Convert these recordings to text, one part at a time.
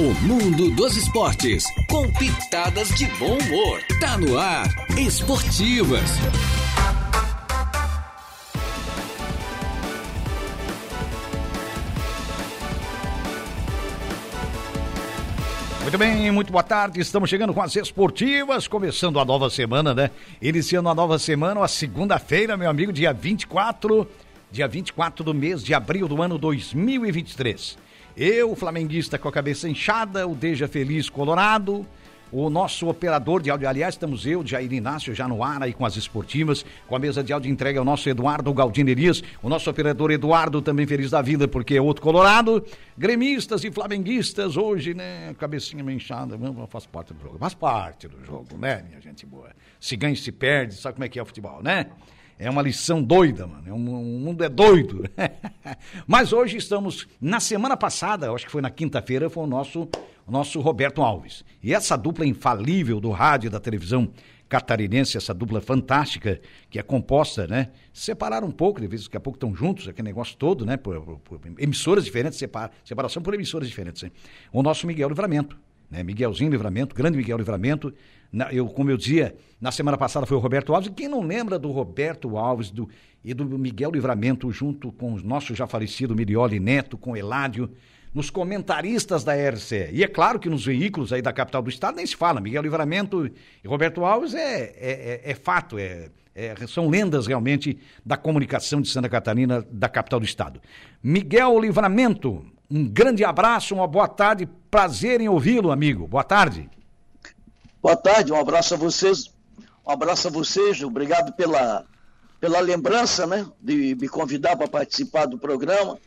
O mundo dos esportes, com pitadas de bom humor. Tá no ar, Esportivas. Muito bem, muito boa tarde. Estamos chegando com as esportivas, começando a nova semana, né? Iniciando a nova semana, a segunda-feira, meu amigo, dia 24, dia 24 do mês de abril do ano 2023. Eu, flamenguista com a cabeça inchada, o Deja Feliz Colorado, o nosso operador de áudio, aliás, estamos eu, Jair Inácio, já no ar aí com as esportivas, com a mesa de áudio entregue ao nosso Eduardo Galdinerias, o nosso operador Eduardo também feliz da vida, porque é outro colorado, gremistas e flamenguistas hoje, né, cabecinha meio inchada, faz parte do jogo, faz parte do jogo, né, minha gente boa. Se ganha, se perde, sabe como é que é o futebol, né? É uma lição doida, mano. É um, o mundo é doido. Mas hoje estamos, na semana passada, acho que foi na quinta-feira, foi o nosso, o nosso Roberto Alves. E essa dupla infalível do rádio e da televisão catarinense, essa dupla fantástica, que é composta, né? Separaram um pouco, de vez daqui a pouco estão juntos, aquele negócio todo, né? Por, por, por emissoras diferentes, separa, separação por emissoras diferentes. O nosso Miguel Livramento, né? Miguelzinho Livramento, grande Miguel Livramento, na, eu, como eu dizia, na semana passada foi o Roberto Alves. E quem não lembra do Roberto Alves do, e do Miguel Livramento, junto com o nosso já falecido Mirioli Neto, com Eládio, nos comentaristas da RCE. E é claro que nos veículos aí da capital do estado nem se fala. Miguel Livramento e Roberto Alves é, é, é, é fato, é, é, são lendas realmente da comunicação de Santa Catarina, da capital do estado. Miguel Livramento, um grande abraço, uma boa tarde, prazer em ouvi-lo, amigo. Boa tarde. Boa tarde, um abraço a vocês. Um abraço a vocês, obrigado pela, pela lembrança, né, de me convidar para participar do programa.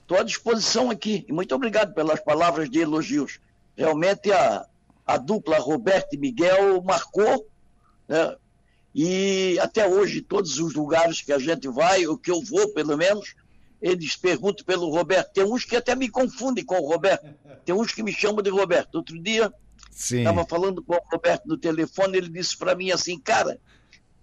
Estou à disposição aqui e muito obrigado pelas palavras de elogios. Realmente a, a dupla Roberto e Miguel marcou, né, e até hoje, todos os lugares que a gente vai, o que eu vou, pelo menos, eles perguntam pelo Roberto. Tem uns que até me confundem com o Roberto. Tem uns que me chamam de Roberto. Outro dia, Estava falando com o Roberto no telefone, ele disse para mim assim, cara,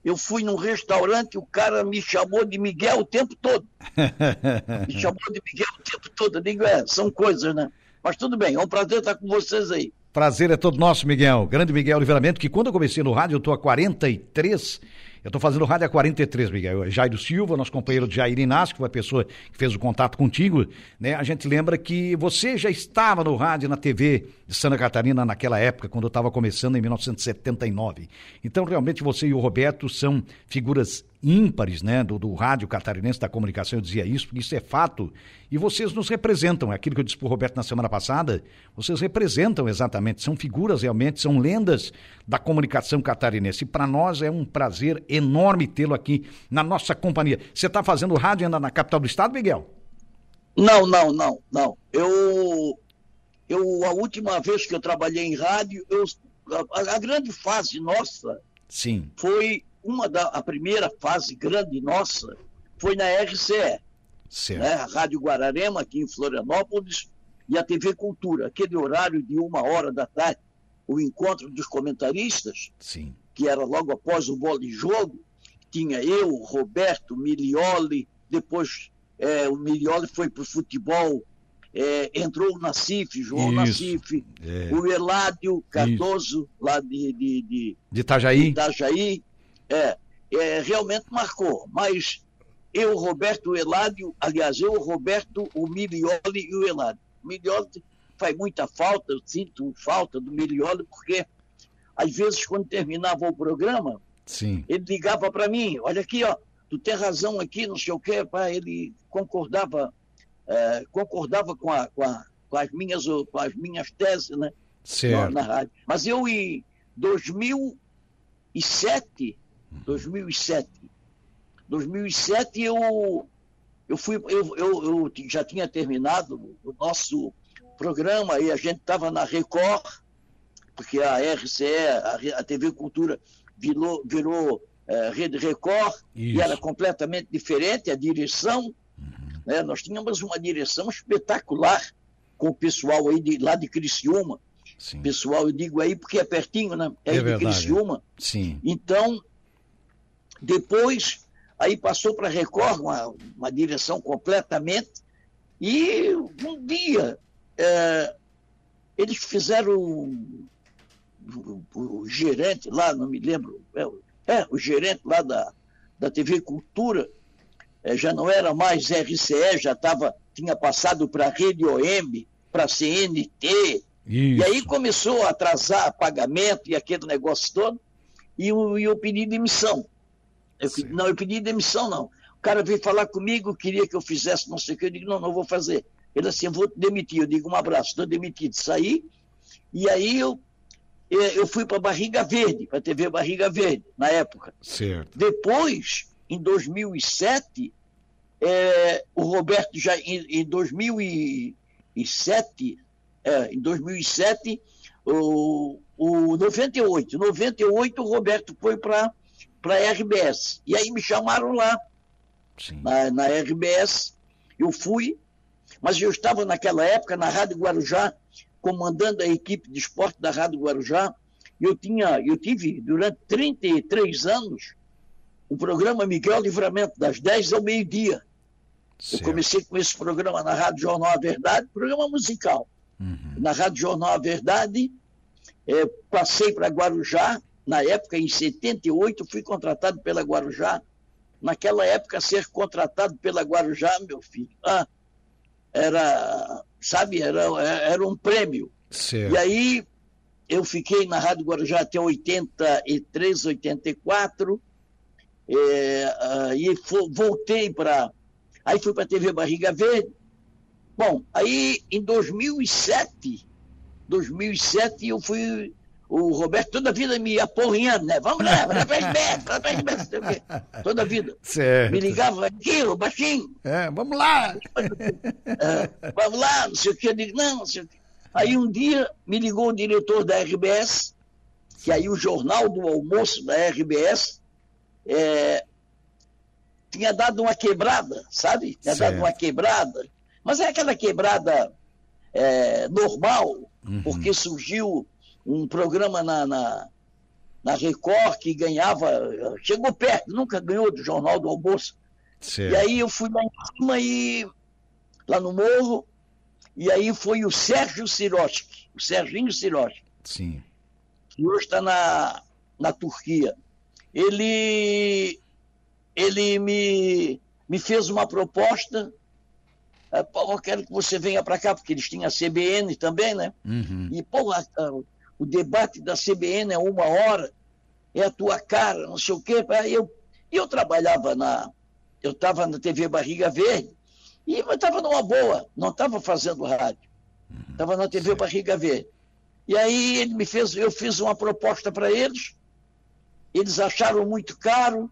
eu fui num restaurante, o cara me chamou de Miguel o tempo todo. me chamou de Miguel o tempo todo. Eu digo, é, são coisas, né? Mas tudo bem, é um prazer estar com vocês aí. Prazer é todo nosso, Miguel. Grande Miguel Livramento, que quando eu comecei no rádio, eu estou há 43 eu estou fazendo rádio há 43, Miguel. Jairo Silva, nosso companheiro Jair Inácio, que foi a pessoa que fez o contato contigo, né? A gente lembra que você já estava no rádio na TV de Santa Catarina naquela época, quando eu estava começando em 1979. Então, realmente, você e o Roberto são figuras ímpares, né, do, do rádio catarinense da comunicação, eu dizia isso, porque isso é fato, e vocês nos representam, é aquilo que eu disse para o Roberto na semana passada, vocês representam exatamente, são figuras realmente, são lendas da comunicação catarinense, e para nós é um prazer enorme tê-lo aqui na nossa companhia. Você está fazendo rádio ainda na capital do estado, Miguel? Não, não, não, não. Eu, eu a última vez que eu trabalhei em rádio, eu, a, a grande fase nossa Sim. foi uma da a primeira fase grande nossa foi na RCE, certo. né? a Rádio Guararema aqui em Florianópolis e a TV Cultura, aquele horário de uma hora da tarde, o encontro dos comentaristas, Sim. que era logo após o bola de jogo, tinha eu, Roberto, Milioli, depois é, o Milioli foi para o futebol, é, entrou o Nacife, João Isso. Nacife, é. o Eládio Cardoso, Isso. lá de, de, de, de Itajaí. De Itajaí é, é, realmente marcou. Mas eu, Roberto Eládio, aliás, eu, Roberto, o Milioli e o Eládio. O Milioli faz muita falta, eu sinto falta do Milioli, porque às vezes quando terminava o programa, Sim. ele ligava para mim, olha aqui, ó, tu tem razão aqui, não sei o quê, pá, ele concordava, é, concordava com, a, com, a, com, as minhas, com as minhas teses, né? Certo. Na, na rádio. Mas eu, em 2007, 2007. 2007 eu eu fui eu, eu, eu já tinha terminado o nosso programa e a gente estava na Record porque a RCE a, TV Cultura virou virou é, Rede Record Isso. e era completamente diferente a direção uhum. né? nós tínhamos uma direção espetacular com o pessoal aí de lá de Criciúma Sim. pessoal eu digo aí porque é pertinho né é, é de Criciúma Sim. então depois, aí passou para a Record, uma, uma, direção completamente. E um dia, é, eles fizeram o, o, o, gerente lá, não me lembro, é, é o gerente lá da, da TV Cultura, é, já não era mais RCE, já tava, tinha passado para a Rede OM, para a CNT, isso. e aí começou a atrasar pagamento e aquele negócio todo, e eu, eu pedi demissão. Eu, não, eu pedi demissão, não. O cara veio falar comigo, queria que eu fizesse não sei o que, eu digo, não, não vou fazer. Ele assim, vou te demitir. Eu digo, um abraço, estou demitido. Saí, e aí eu, eu fui para Barriga Verde, para a TV Barriga Verde, na época. Certo. Depois, em 2007, é, o Roberto já, em, em 2007, é, em 2007, o, o 98, 98 o Roberto foi para a RBS. E aí me chamaram lá, na, na RBS, eu fui, mas eu estava naquela época na Rádio Guarujá, comandando a equipe de esporte da Rádio Guarujá. Eu, tinha, eu tive, durante 33 anos, o programa Miguel Livramento, das 10 ao meio-dia. Eu comecei com esse programa na Rádio Jornal A Verdade, programa musical. Uhum. Na Rádio Jornal A Verdade, é, passei para Guarujá, na época, em 78, fui contratado pela Guarujá. Naquela época, ser contratado pela Guarujá, meu filho, ah, era, sabe, era, era um prêmio. Certo. E aí eu fiquei na Rádio Guarujá até 83, 84, é, uh, e voltei para. Aí fui para a TV Barriga Verde. Bom, aí em 2007, 2007 eu fui o Roberto toda a vida me aporrinhando, né? Vamos lá, para Gilberto, vai para Gilberto, toda a vida. Certo. Me ligava aqui, o baixinho. É, vamos lá. É, vamos lá, não sei o que. Eu digo, não, não sei o que. Aí um dia me ligou o diretor da RBS, que aí o jornal do almoço da RBS é, tinha dado uma quebrada, sabe? Tinha certo. dado uma quebrada. Mas é aquela quebrada é, normal, uhum. porque surgiu um programa na, na, na, Record que ganhava, chegou perto, nunca ganhou do Jornal do Almoço. Certo. E aí eu fui lá em cima e lá no morro, e aí foi o Sérgio Sirotsky, o Serginho Sirotsky. Sim. Que hoje está na, na Turquia. Ele, ele me, me fez uma proposta Pô, eu quero que você venha para cá, porque eles tinham a CBN também, né? Uhum. E, pô, o debate da CBN é uma hora, é a tua cara, não sei o quê. Eu, eu trabalhava na. Eu estava na TV Barriga Verde e estava numa boa, não estava fazendo rádio. Estava na TV Barriga Verde. E aí ele me fez, eu fiz uma proposta para eles, eles acharam muito caro.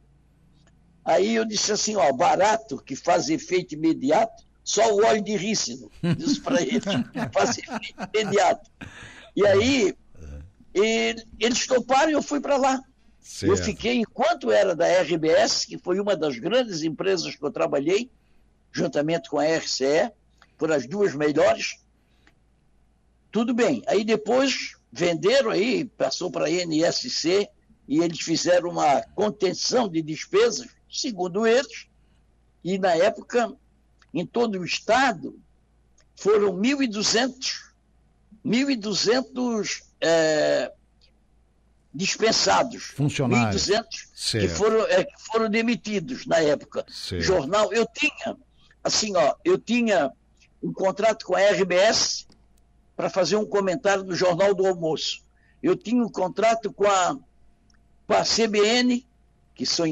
Aí eu disse assim, ó, barato, que faz efeito imediato, só o óleo de rícino. Disse para eles, faz efeito imediato. E aí e eles toparam e eu fui para lá. Certo. Eu fiquei, enquanto era da RBS, que foi uma das grandes empresas que eu trabalhei, juntamente com a RCE, foram as duas melhores. Tudo bem. Aí depois venderam aí, passou para a NSC e eles fizeram uma contenção de despesas, segundo eles, e na época, em todo o estado, foram 1.200 1.200 é, dispensados. Funcionários. 1.200 que foram, é, que foram demitidos na época. Certo. Jornal, eu tinha, assim, ó, eu tinha um contrato com a RBS para fazer um comentário no Jornal do Almoço. Eu tinha um contrato com a, com a CBN, que são,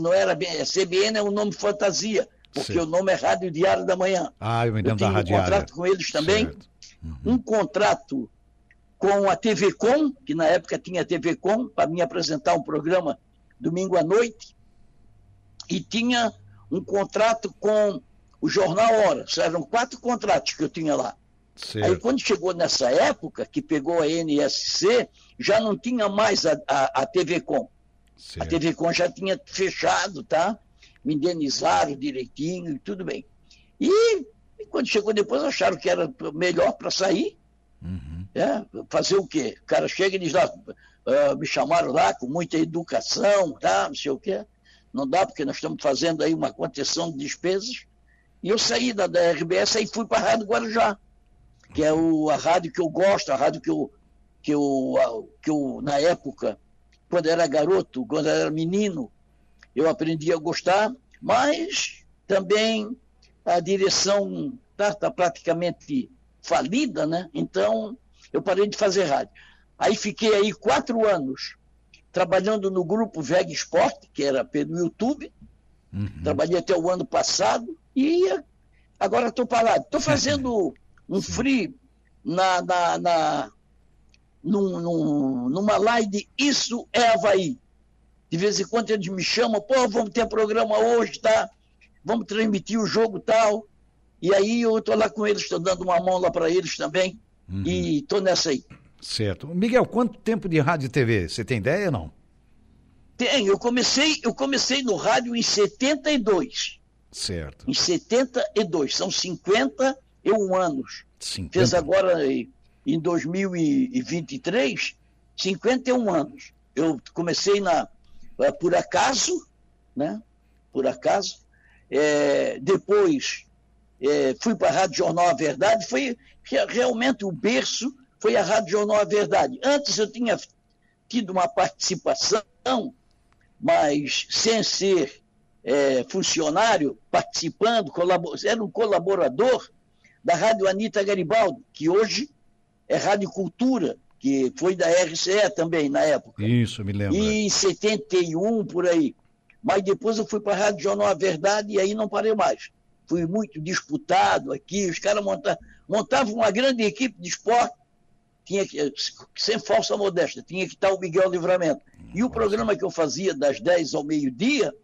não era bem, a CBN é um nome fantasia, porque certo. o nome é Rádio Diário da Manhã. Ah, eu me lembro da Rádio um contrato com eles também. Uhum. Um contrato com a TV Com, que na época tinha TV Com, para me apresentar um programa domingo à noite, e tinha um contrato com o Jornal Hora. Eram quatro contratos que eu tinha lá. Certo. Aí quando chegou nessa época, que pegou a NSC, já não tinha mais a, a, a TV Com. Certo. A TV Com já tinha fechado, tá? Me indenizaram direitinho e tudo bem. E, e quando chegou depois, acharam que era melhor para sair. Uhum. É, fazer o quê? O cara chega e diz lá, uh, me chamaram lá com muita educação, tá? não sei o quê. Não dá, porque nós estamos fazendo aí uma contenção de despesas. E eu saí da, da RBS e fui para a Rádio Guarujá. que é o, a rádio que eu gosto, a rádio que eu, que eu, que eu, na época, quando era garoto, quando era menino, eu aprendi a gostar, mas também a direção está tá praticamente falida, né? Então eu parei de fazer rádio. Aí fiquei aí quatro anos trabalhando no grupo Veg Sport, que era pelo YouTube. Uhum. Trabalhei até o ano passado e agora estou parado. Estou fazendo um free na, na, na num, num, numa live Isso é Havaí. De vez em quando eles me chamam, pô, vamos ter programa hoje, tá? Vamos transmitir o jogo tal. E aí eu estou lá com eles, estou dando uma mão lá para eles também. Uhum. E estou nessa aí. Certo. Miguel, quanto tempo de rádio e TV? Você tem ideia ou não? Tenho. Eu comecei, eu comecei no rádio em 72. Certo. Em 72. São 51 anos. 50. Fez agora em 2023 51 anos. Eu comecei na eh, por acaso, né? Por acaso. É, depois é, fui para a Rádio Jornal A Verdade. Foi realmente o berço foi a Rádio Jornal A Verdade. Antes eu tinha tido uma participação, mas sem ser é, funcionário, participando, era um colaborador da Rádio Anitta Garibaldi, que hoje é Rádio Cultura, que foi da RCE também na época. Isso, me lembro. E em 71, por aí. Mas depois eu fui para a Rádio Jornal A Verdade e aí não parei mais. Fui muito disputado aqui, os caras montavam, montavam uma grande equipe de esporte, tinha que, sem falsa modéstia, tinha que estar o Miguel Livramento. E o programa que eu fazia das 10 ao meio-dia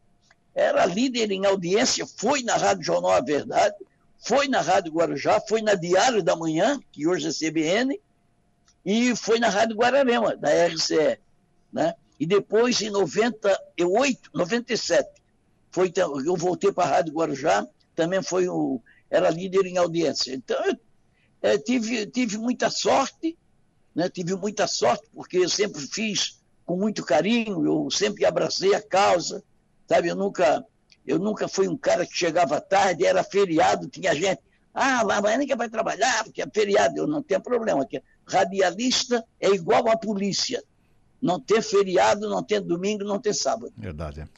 era líder em audiência, foi na Rádio Jornal A Verdade, foi na Rádio Guarujá, foi na Diário da Manhã, que hoje é CBN, e foi na Rádio Guararema, da RCE. Né? E depois, em 98, 97, foi, eu voltei para a Rádio Guarujá, também foi o, era líder em audiência. Então, eu é, tive, tive muita sorte, né? tive muita sorte, porque eu sempre fiz com muito carinho, eu sempre abracei a causa, sabe? Eu nunca, eu nunca fui um cara que chegava tarde, era feriado, tinha gente. Ah, mas amanhã ninguém vai trabalhar, porque é feriado. Eu não tenho problema. Aqui. Radialista é igual à polícia. Não ter feriado, não ter domingo, não ter sábado. Verdade. É.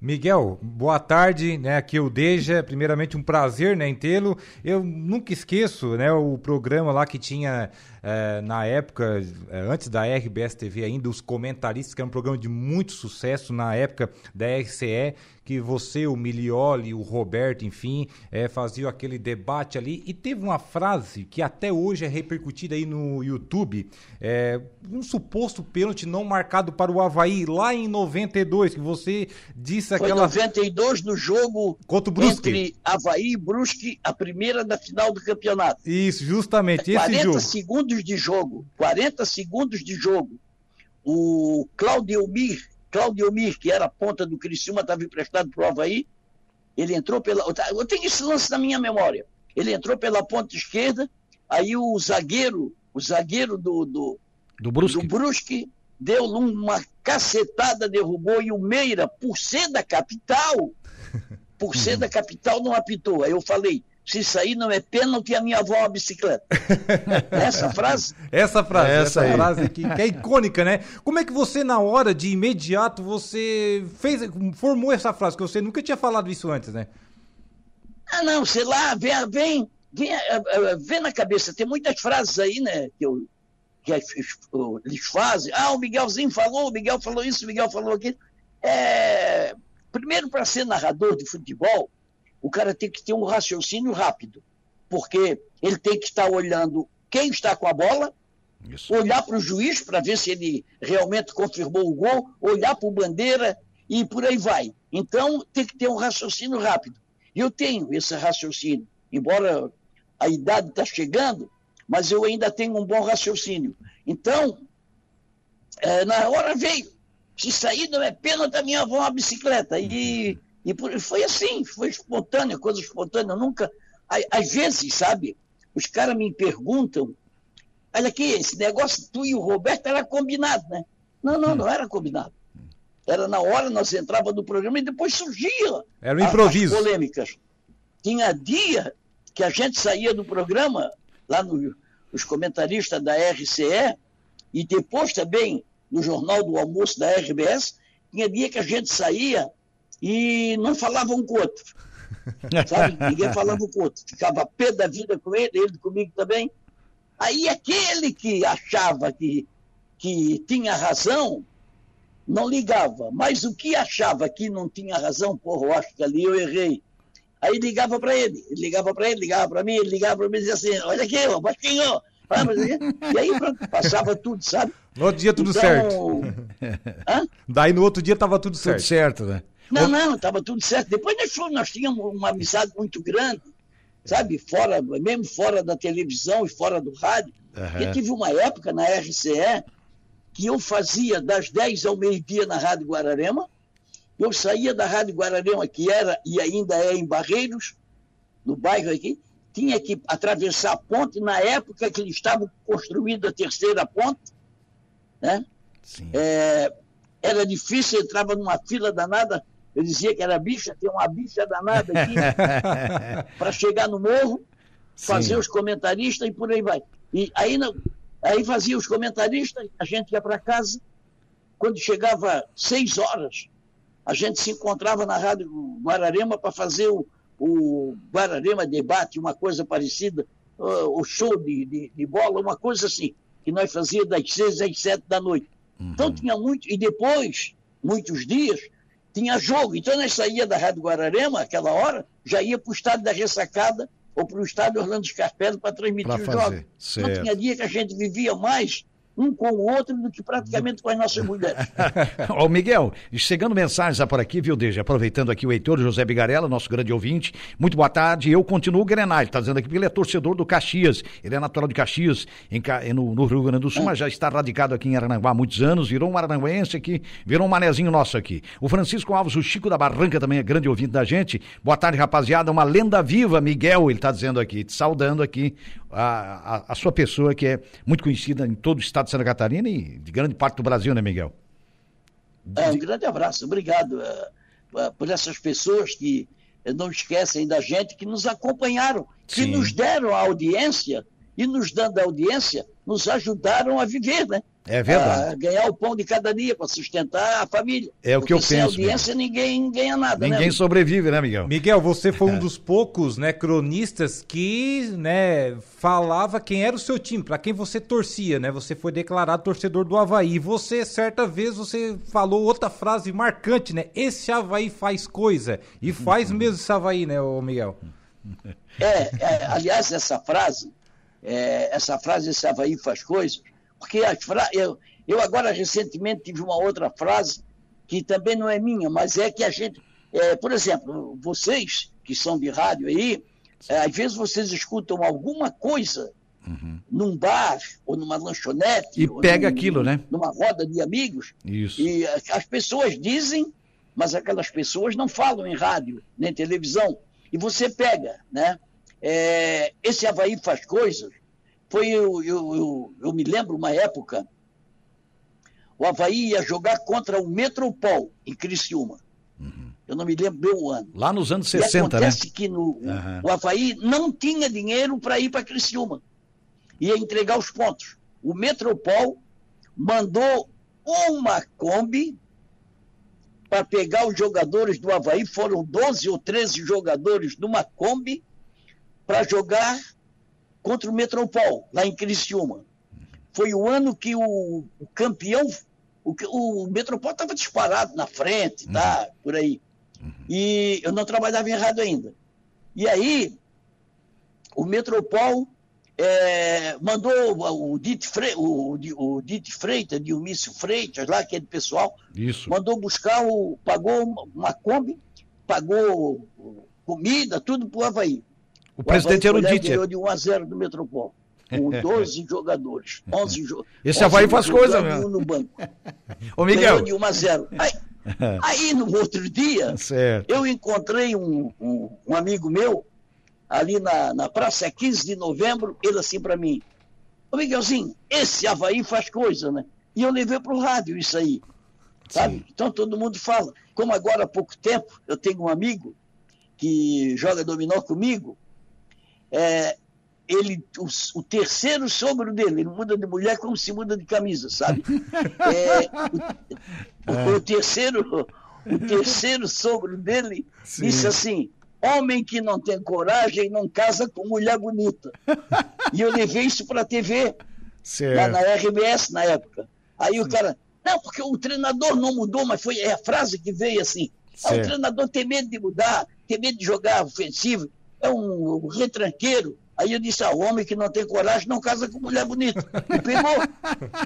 Miguel, boa tarde, né? Aqui é o Deja, primeiramente um prazer, né, em tê-lo. Eu nunca esqueço, né, o programa lá que tinha é, na época, é, antes da RBS TV ainda, os comentaristas, que era um programa de muito sucesso na época da RCE, que você, o Milioli, o Roberto, enfim, é, faziam aquele debate ali. E teve uma frase que até hoje é repercutida aí no YouTube, é, um suposto pênalti não marcado para o Havaí lá em 92, que você disse aquela... Foi 92 no jogo Contra o Brusque. entre Havaí e Brusque, a primeira da final do campeonato. Isso, justamente, esse 40 jogo. segundos de jogo, 40 segundos de jogo. O Claudio Mir Claudio Mir, que era a ponta do Criciúma, estava emprestado para o Havaí. Ele entrou pela. Eu tenho esse lance na minha memória. Ele entrou pela ponta esquerda, aí o zagueiro, o zagueiro do, do, do, Brusque. do Brusque deu uma cacetada, derrubou, e o Meira, por ser da capital, por ser da capital, não apitou. Aí eu falei, se isso aí não é pênalti, a minha avó é uma bicicleta. Essa frase? Essa frase, essa, essa frase que, que, é icônica, né? Como é que você, na hora, de imediato, você fez, formou essa frase? Que você nunca tinha falado isso antes, né? Ah, não, sei lá, vem, vem, vem, eh, eh, vem na cabeça. Tem muitas frases aí, né, que, eu, que eles fazem. Ah, o Miguelzinho falou, o Miguel falou isso, o Miguel falou aquilo. É, primeiro, para ser narrador de futebol, o cara tem que ter um raciocínio rápido, porque ele tem que estar olhando quem está com a bola, Isso. olhar para o juiz para ver se ele realmente confirmou o gol, olhar para o bandeira e por aí vai. Então tem que ter um raciocínio rápido. Eu tenho esse raciocínio, embora a idade está chegando, mas eu ainda tenho um bom raciocínio. Então, é, na hora veio. Se sair não é pênalti, a minha avó é uma bicicleta. E e por, foi assim, foi espontânea, coisa espontânea. Eu nunca. Às vezes, sabe, os caras me perguntam: olha aqui, esse negócio, tu e o Roberto era combinado, né? Não, não, não era combinado. Era na hora, nós entrava no programa e depois surgia. Era um improviso. As polêmicas. Tinha dia que a gente saía do programa, lá no, os comentaristas da RCE, e depois também no Jornal do Almoço da RBS, tinha dia que a gente saía e não falava um com o outro. Sabe? Ninguém falava um com o outro. Ficava pé da vida com ele, ele comigo também. Aí aquele que achava que, que tinha razão, não ligava. Mas o que achava que não tinha razão, porra, eu acho que ali eu errei. Aí ligava para ele, ligava para ele, ligava para mim, ele ligava para mim e dizia assim, olha aqui, ó, baixinho. E aí pronto, passava tudo, sabe? No outro dia tudo então... certo. Hã? Daí no outro dia tava tudo certo. Tudo certo, né? Não, não, estava tudo certo. Depois nós, nós tínhamos uma amizade muito grande, sabe? Fora, mesmo fora da televisão e fora do rádio. Uhum. Eu tive uma época na RCE que eu fazia das 10 ao meio-dia na Rádio Guararema. Eu saía da Rádio Guararema, que era e ainda é em Barreiros, no bairro aqui, tinha que atravessar a ponte na época que eles estavam construindo a terceira ponte, né? É, era difícil, entrava numa fila danada, eu dizia que era bicha, tem uma bicha danada aqui, para chegar no morro, fazer Sim. os comentaristas e por aí vai. E aí, aí fazia os comentaristas, a gente ia para casa, quando chegava seis horas, a gente se encontrava na Rádio Guararema para fazer o, o Guararema Debate, uma coisa parecida, o show de, de, de, bola, uma coisa assim, que nós fazíamos das seis às sete da noite. Uhum. Então tinha muito, e depois, muitos dias, tinha jogo. Então nós saía da Rádio Guararema, aquela hora, já ia para o estádio da Ressacada ou para o estádio Orlando Scarpelli para transmitir os jogos. Não tinha dia que a gente vivia mais um com o outro do que praticamente com as nossas mulheres. Ô Miguel, chegando mensagens por aqui, viu, Deja? Aproveitando aqui o Heitor José Bigarella, nosso grande ouvinte. Muito boa tarde. Eu continuo o Grenal. Está dizendo aqui que ele é torcedor do Caxias. Ele é natural de Caxias, em, no, no, Rio Grande do Sul, é. mas já está radicado aqui em Arananguá há muitos anos. Virou um arananguense aqui, virou um manezinho nosso aqui. O Francisco Alves, o Chico da Barranca, também é grande ouvinte da gente. Boa tarde, rapaziada. Uma lenda viva, Miguel, ele está dizendo aqui, te saudando aqui a, a, a, sua pessoa, que é muito conhecida em todo o estado de Santa Catarina e de grande parte do Brasil, né, Miguel? É, um grande abraço, obrigado uh, por essas pessoas que não esquecem da gente, que nos acompanharam, que Sim. nos deram a audiência e nos dando a audiência, nos ajudaram a viver, né? É verdade. A ganhar o pão de cada dia para sustentar a família. É o que eu sem penso. Sem audiência Miguel. ninguém ganha nada, né, Ninguém né? sobrevive, né, Miguel? Miguel, você foi um é. dos poucos, né, cronistas que, né, falava quem era o seu time, para quem você torcia, né? Você foi declarado torcedor do Havaí. E você, certa vez, você falou outra frase marcante, né? Esse Havaí faz coisa. E faz mesmo esse Havaí, né, Miguel? É, é aliás, essa frase, é, essa frase, esse Havaí faz coisas, porque as fra... eu, eu agora recentemente tive uma outra frase que também não é minha, mas é que a gente, é, por exemplo, vocês que são de rádio aí, é, às vezes vocês escutam alguma coisa uhum. num bar ou numa lanchonete. E pega num, aquilo, né? Numa roda de amigos. Isso. E as pessoas dizem, mas aquelas pessoas não falam em rádio, nem televisão. E você pega, né? É, esse Havaí faz coisas foi, eu, eu, eu, eu me lembro uma época, o Havaí ia jogar contra o Metropol, em Criciúma. Uhum. Eu não me lembro bem o ano. Lá nos anos 60, e acontece né? que no, uhum. o Havaí não tinha dinheiro para ir para Criciúma. Ia entregar os pontos. O Metropol mandou uma Kombi para pegar os jogadores do Havaí. Foram 12 ou 13 jogadores numa Kombi para jogar contra o Metropol, lá em Criciúma. Foi o ano que o, o campeão, o, o Metropol estava disparado na frente, tá? Uhum. Por aí. Uhum. E eu não trabalhava em rádio ainda. E aí, o Metropol é, mandou o Dite, Fre, o, o Dite Freitas, Dionísio Freitas, lá, aquele pessoal, Isso. mandou buscar, o, pagou uma Kombi, pagou comida, tudo para o Havaí. O, o presidente era o Dite. ganhou de 1 a 0 do Metropol. Com 12 jogadores. 11 jo Esse Havaí faz coisa, meu. no banco. Ô, Miguel. Ganhou de 1 a 0. Aí, aí no outro dia, certo. eu encontrei um, um, um, amigo meu, ali na, na praça 15 de novembro, ele assim para mim, ô Miguelzinho, esse Havaí faz coisa, né? E eu levei para o rádio isso aí, sabe? Sim. Então todo mundo fala. Como agora há pouco tempo, eu tenho um amigo que joga dominó comigo, é, ele, o, o, terceiro sogro dele, ele muda de mulher como se muda de camisa, sabe? É, o, o, terceiro, o terceiro sogro dele Sim. disse assim: homem que não tem coragem não casa com mulher bonita. E eu levei isso para a TV, lá na RBS na época. Aí o cara, não, porque o treinador não mudou, mas foi é a frase que veio assim. Ah, o treinador tem medo de mudar, tem medo de jogar ofensivo, é um, retranqueiro. Aí eu disse, ah, o homem que não tem coragem não casa com mulher bonita. E pegou,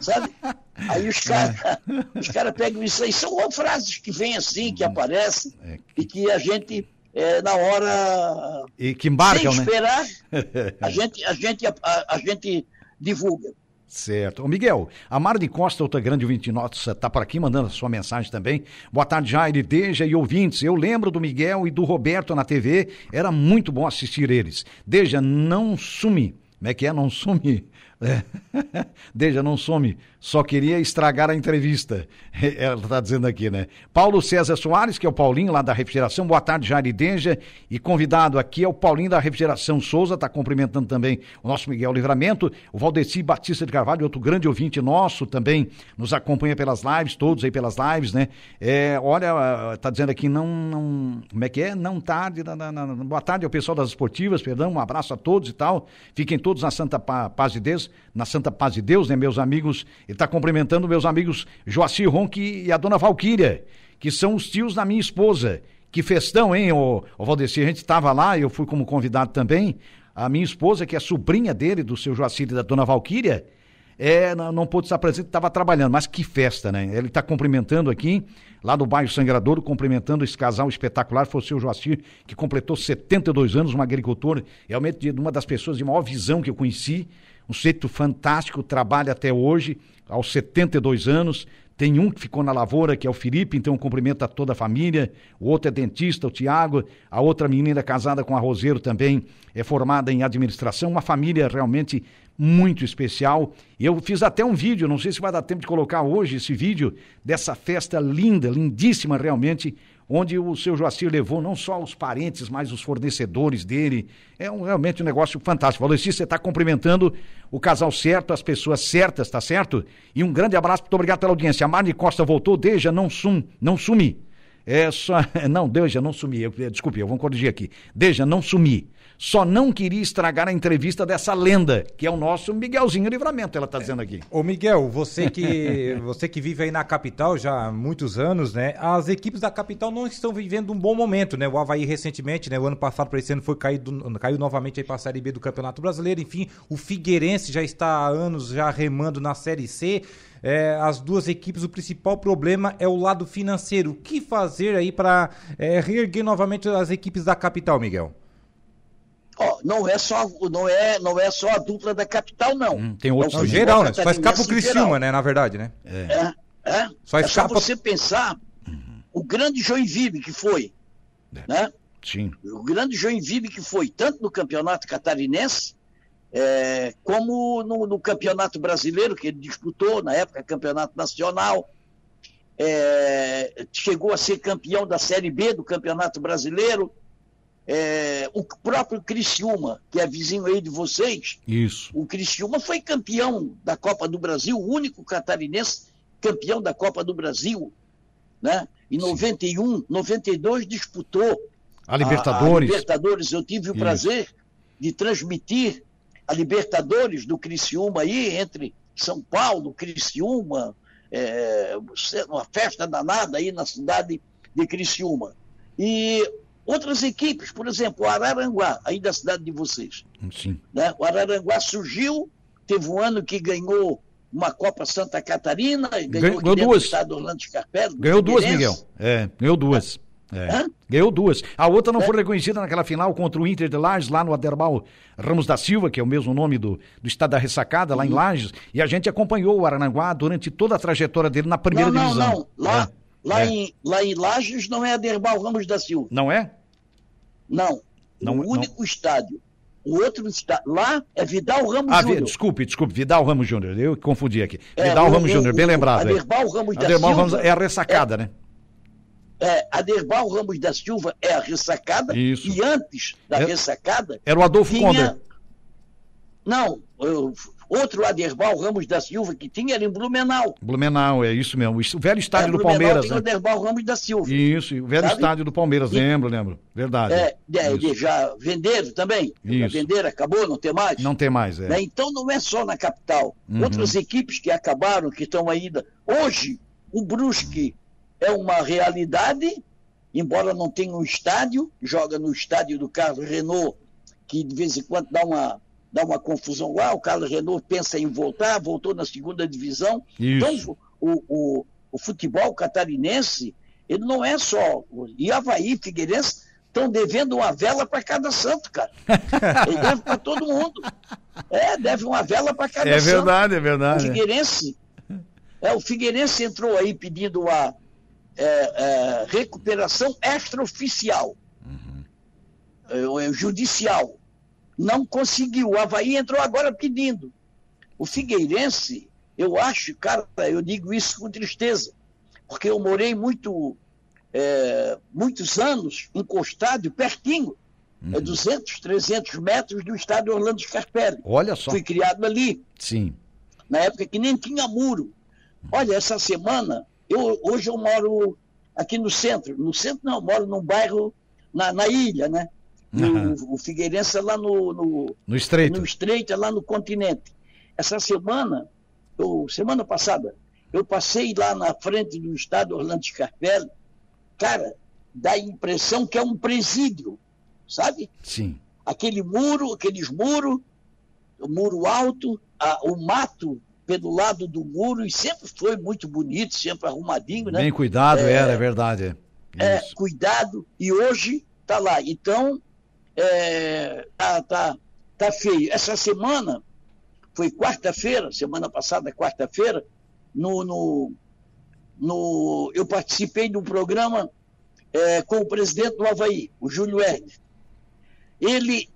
sabe? Aí os caras é. os cara pegam isso aí. São frases que vêm assim, que uhum. aparecem, é. e que a gente, é, na hora. E que embarcam, sem né? esperar, né? a, gente, a, gente, a, a gente divulga. Certo. Ô Miguel, a Marne Costa, outra grande ouvinte nossa, tá por aqui mandando a sua mensagem também. Boa tarde, Jair, Deja e ouvintes. Eu lembro do Miguel e do Roberto na TV, era muito bom assistir eles. Deja, não sumi. Como é que é? Não sumi. É. Deja, não some. Só queria estragar a entrevista. Ela está dizendo aqui, né? Paulo César Soares, que é o Paulinho lá da Refrigeração. Boa tarde, Jair Deja. E convidado aqui é o Paulinho da Refrigeração Souza. Está cumprimentando também o nosso Miguel Livramento. O Valdeci Batista de Carvalho, outro grande ouvinte nosso também, nos acompanha pelas lives, todos aí pelas lives, né? É, olha, está dizendo aqui, não, não. Como é que é? Não tarde. Na, na, na, boa tarde ao pessoal das esportivas, perdão. Um abraço a todos e tal. Fiquem todos na Santa Paz de Deus na Santa Paz de Deus, né, meus amigos? Ele está cumprimentando meus amigos Joacir Ronque e a dona Valquíria, que são os tios da minha esposa. Que festão, hein, ô, ô? A gente estava lá, eu fui como convidado também. A minha esposa, que é sobrinha dele, do seu Joacir e da dona Valquíria, é, não, não pôde estar presente, estava trabalhando, mas que festa, né? Ele está cumprimentando aqui, lá no bairro Sangradouro, cumprimentando esse casal espetacular, foi o seu Joacir, que completou 72 anos, um agricultor, realmente uma das pessoas de maior visão que eu conheci, um sujeito fantástico, trabalha até hoje, aos 72 anos. Tem um que ficou na lavoura, que é o Felipe, então cumprimenta toda a família. O outro é dentista, o Tiago. A outra menina casada com a Roseiro também é formada em administração. Uma família realmente muito especial. Eu fiz até um vídeo, não sei se vai dar tempo de colocar hoje esse vídeo dessa festa linda, lindíssima realmente, onde o seu Joacir levou não só os parentes, mas os fornecedores dele. É um, realmente um negócio fantástico. Valoci, você está cumprimentando o casal certo, as pessoas certas, tá certo? E um grande abraço, muito obrigado pela audiência. A Marne Costa voltou, Deja, não sum, não sumi. É só, não, Deja, não sumi. Eu, desculpe, eu vou corrigir aqui. Deja, não sumi só não queria estragar a entrevista dessa lenda, que é o nosso Miguelzinho Livramento, ela está dizendo aqui. Ô Miguel, você que, você que vive aí na capital já há muitos anos, né? As equipes da capital não estão vivendo um bom momento, né? O Havaí recentemente, né? O ano passado para esse ano foi caído, caiu novamente aí para a Série B do Campeonato Brasileiro. Enfim, o Figueirense já está há anos já remando na Série C. É, as duas equipes, o principal problema é o lado financeiro. O que fazer aí para é, reerguer novamente as equipes da capital, Miguel? Ó, não é só não é não é só a dupla da capital não. Hum, tem outro é geral, né? Só escapa o Criciúma, né, na verdade, né? É. É, é. Só, é escapa... só você pensar uhum. o grande Joinville que foi, é. né? Sim. O grande Joinville que foi tanto no campeonato catarinense é, como no, no, campeonato brasileiro que ele disputou na época campeonato nacional. É, chegou a ser campeão da Série B do Campeonato Brasileiro, é, o próprio Criciúma, que é vizinho aí de vocês. Isso. O Criciúma foi campeão da Copa do Brasil, o único catarinense campeão da Copa do Brasil. Né? Em Sim. 91, 92 disputou a Libertadores. A, a Libertadores. Eu tive o Isso. prazer de transmitir a Libertadores do Criciúma aí, entre São Paulo, Criciúma, é, uma festa danada aí na cidade de Criciúma. E Outras equipes, por exemplo, o Araranguá, aí da cidade de vocês. Sim. Né? O Araranguá surgiu, teve um ano que ganhou uma Copa Santa Catarina, ganhou, ganhou duas. estado Orlando Scarpelli. Ganhou duas, Miguel. É, ganhou duas. É. Ganhou duas. A outra não é. foi reconhecida naquela final contra o Inter de Lages, lá no Aderbal Ramos da Silva, que é o mesmo nome do, do estado da ressacada, lá uhum. em Lages. E a gente acompanhou o Araranguá durante toda a trajetória dele na primeira não, divisão. Não, não, lá, é. Lá, é. em, lá em Lages não é Aderbal Ramos da Silva. Não é? Não. não o único não. estádio. O outro estádio. Lá é Vidal Ramos ah, Júnior. Desculpe, desculpe, Vidal Ramos Júnior. Eu confundi aqui. É, Vidal Ramos Júnior, bem lembrado. Aderbal Ramos da Silva. Ramos é a ressacada, é, né? É, Aderbal Ramos da Silva é a ressacada. Isso. E antes da é, ressacada. Era o Adolfo tinha, Conde. Não, eu, outro Aderbal Ramos da Silva que tinha era em Blumenau. Blumenau, é isso mesmo. O velho estádio é, do Blumenau Palmeiras. Tem né? o Aderbal Ramos da Silva. Isso, o velho sabe? estádio do Palmeiras, e, lembro, lembro. Verdade. É, é já venderam também. Isso. Já venderam, acabou, não tem mais? Não tem mais, é. Né? Então não é só na capital. Uhum. Outras equipes que acabaram, que estão ainda. Hoje, o Brusque é uma realidade, embora não tenha um estádio, joga no estádio do Carlos Renault, que de vez em quando dá uma dá uma confusão lá, o Carlos Renault pensa em voltar, voltou na segunda divisão. Isso. Então, o, o, o, futebol catarinense, ele não é só. E Havaí, Figueirense, estão devendo uma vela para cada santo, cara. Ele deve para todo mundo. É, deve uma vela para cada é santo. É verdade, é verdade. O Figueirense, é, o Figueirense entrou aí pedindo a é, é, recuperação extraoficial, uhum. é, judicial não conseguiu. O Havaí entrou agora pedindo. O Figueirense, eu acho, cara, eu digo isso com tristeza, porque eu morei muito, é, muitos anos encostado, pertinho, uhum. é 200, 300 metros do estádio Orlando Scarpelli. Olha só. Fui criado ali. Sim. Na época que nem tinha muro. Olha, essa semana, eu, hoje eu moro aqui no centro. No centro não, eu moro num bairro na, na ilha, né? Uhum. O, o Figueirense é lá no, no, no Estreito. No Estreito, é lá no continente. Essa semana, eu, semana passada, eu passei lá na frente do estado Orlando Scarpelli, cara, dá a impressão que é um presídio, sabe? Sim. Aquele muro, aqueles muros, o muro alto, a, o mato pelo lado do muro, e sempre foi muito bonito, sempre arrumadinho, né? Bem cuidado, é, era, é verdade. É, cuidado, e hoje tá lá. Então, é, tá, tá, tá feio. Essa semana, foi quarta-feira, semana passada, quarta-feira, no, no, no, eu participei de um programa é, com o presidente do Havaí, o Júlio Herder. Ele,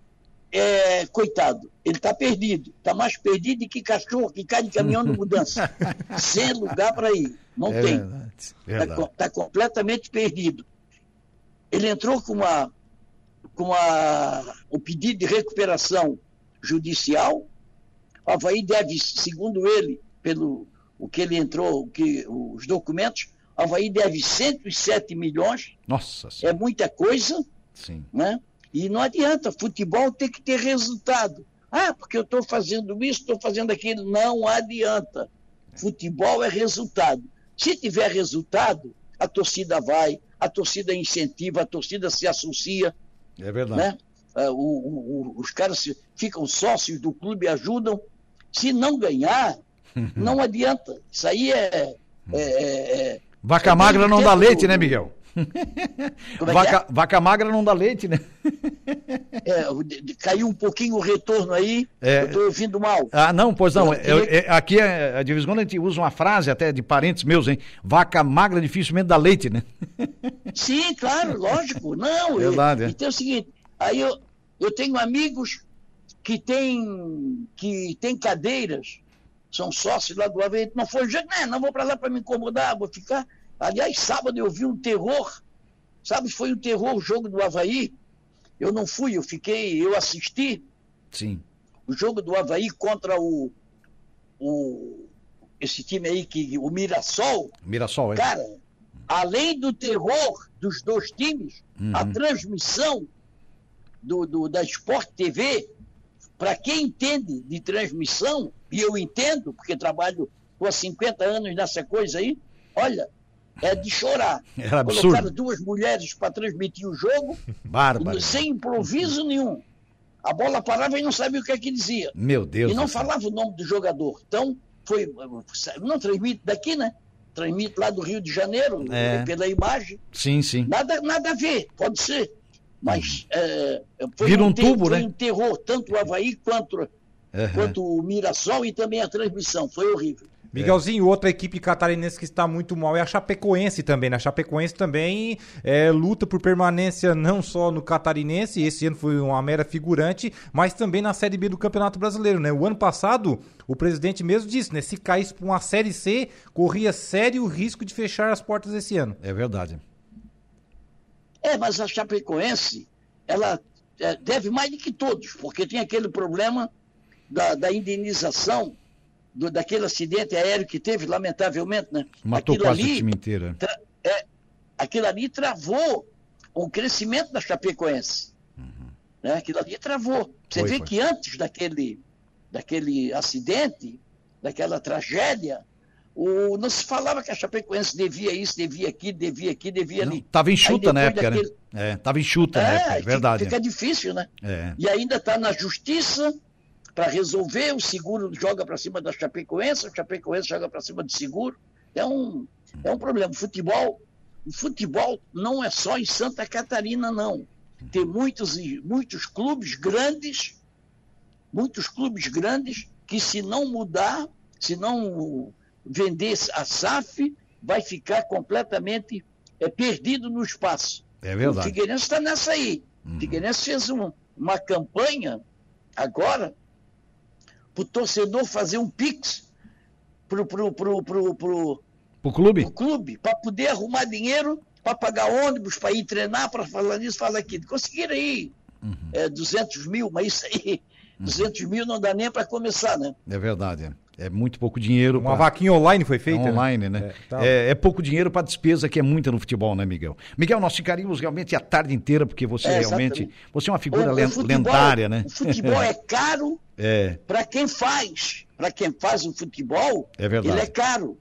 é, coitado, ele está perdido, está mais perdido que cachorro que cai de caminhão de mudança, sem lugar para ir, não é tem. Está tá completamente perdido. Ele entrou com uma com a, o pedido de recuperação judicial. O Havaí deve, segundo ele, pelo o que ele entrou, o que, os documentos, o Havaí deve 107 milhões. Nossa É muita coisa. Sim. Né? E não adianta, futebol tem que ter resultado. Ah, porque eu estou fazendo isso, estou fazendo aquilo. Não adianta. Futebol é resultado. Se tiver resultado, a torcida vai, a torcida incentiva, a torcida se associa, é verdade. Né? É, o, o, os caras ficam sócios do clube, ajudam. Se não ganhar, não adianta. Isso aí é. é, é, é vaca magra não dá leite, né, Miguel? É vaca, é? vaca, magra não dá leite, né? É, caiu um pouquinho o retorno aí, é, eu estou ouvindo mal. Ah, não, pois não. Eu, eu, aqui, é, de vez em quando, a gente usa uma frase até de parentes meus, hein? Vaca magra dificilmente dá leite, né? Sim, claro, lógico. Não, Verdade, é. Então é o seguinte, aí eu, eu tenho amigos que têm que tem cadeiras, são sócios lá do Havaí, não foi jeito, não, não vou para lá para me incomodar, vou ficar Aliás, sábado eu vi um terror. Sabe, foi um terror o jogo do Havaí. Eu não fui, eu fiquei, eu assisti. Sim. O jogo do Havaí contra o, o esse time aí, que, o Mirassol. Mirassol, é. Cara, além do terror dos dois times, uhum. a transmissão do, do, da Sport TV, para quem entende de transmissão, e eu entendo, porque trabalho há 50 anos nessa coisa aí, olha, é de chorar. Era absurdo. Colocaram duas mulheres para transmitir o jogo, Bárbaro. sem improviso nenhum. A bola parava e não sabia o que é que dizia. Meu Deus. E não falava o nome do jogador. Então, foi. Não transmite daqui, né? Transmite lá do Rio de Janeiro, é. pela imagem. Sim, sim. Nada, nada a ver, pode ser. Mas é, foi, Vira um, um tubo, foi né? um terror, tanto o Havaí quanto, uhum. quanto o Mirassol e também a transmissão. Foi horrível. Miguelzinho, outra equipe catarinense que está muito mal é a Chapecoense também, né? A Chapecoense também é, luta por permanência não só no catarinense, esse ano foi uma mera figurante, mas também na Série B do Campeonato Brasileiro, né? O ano passado, o presidente mesmo disse, né? Se caísse para uma Série C, corria sério risco de fechar as portas esse ano. É verdade. É, mas a Chapecoense, ela é, deve mais do que todos, porque tem aquele problema da, da indenização do, daquele acidente aéreo que teve, lamentavelmente, né? Matou aquilo quase ali, o time inteiro. tra- é, aquilo ali travou o crescimento da Chapecoense. Né? Aquilo ali travou. Você Foi, vê foi. que antes daquele, daquele acidente, daquela tragédia, o, não se falava que a Chapecoense devia isso, devia aquilo, devia aqui, devia ali. tava enxuta Aí na depois época, daquele- né? É, tava enxuta na época, é verdade. Fica difícil, né? É. E ainda está na justiça para resolver, o seguro joga para cima da Chapecoense, a Chapecoense joga para cima do seguro. É um, é um problema. Futebol, o futebol não é só em Santa Catarina, não. Tem muitos, muitos clubes grandes, muitos clubes grandes que se não mudar, se não vender a SAF, vai ficar completamente é, perdido no espaço. É O verdade. Figueirense está nessa aí. O Figueirense fez um- uma campanha agora para o torcedor fazer um pix para o pro, pro, pro, pro, Pro clube? pro clube, para poder arrumar dinheiro, para pagar ônibus, para ir treinar, para falar nisso, falar aquilo. Conseguiram aí é, 200 mil, mas isso aí, 200 mil não dá nem para começar, né? É verdade. É. É muito pouco dinheiro. Uma pra- vaquinha online foi É feita? né? online, né? É, tá. É, é pouco dinheiro para despesa que é muita no futebol, né, Miguel? Miguel, nós ficaríamos realmente a tarde inteira, porque você É, realmente. exatamente. Você é uma figura O- o futebol- lendária, né? O futebol é caro É, para quem faz. Para quem faz o futebol, É verdade. ele é caro.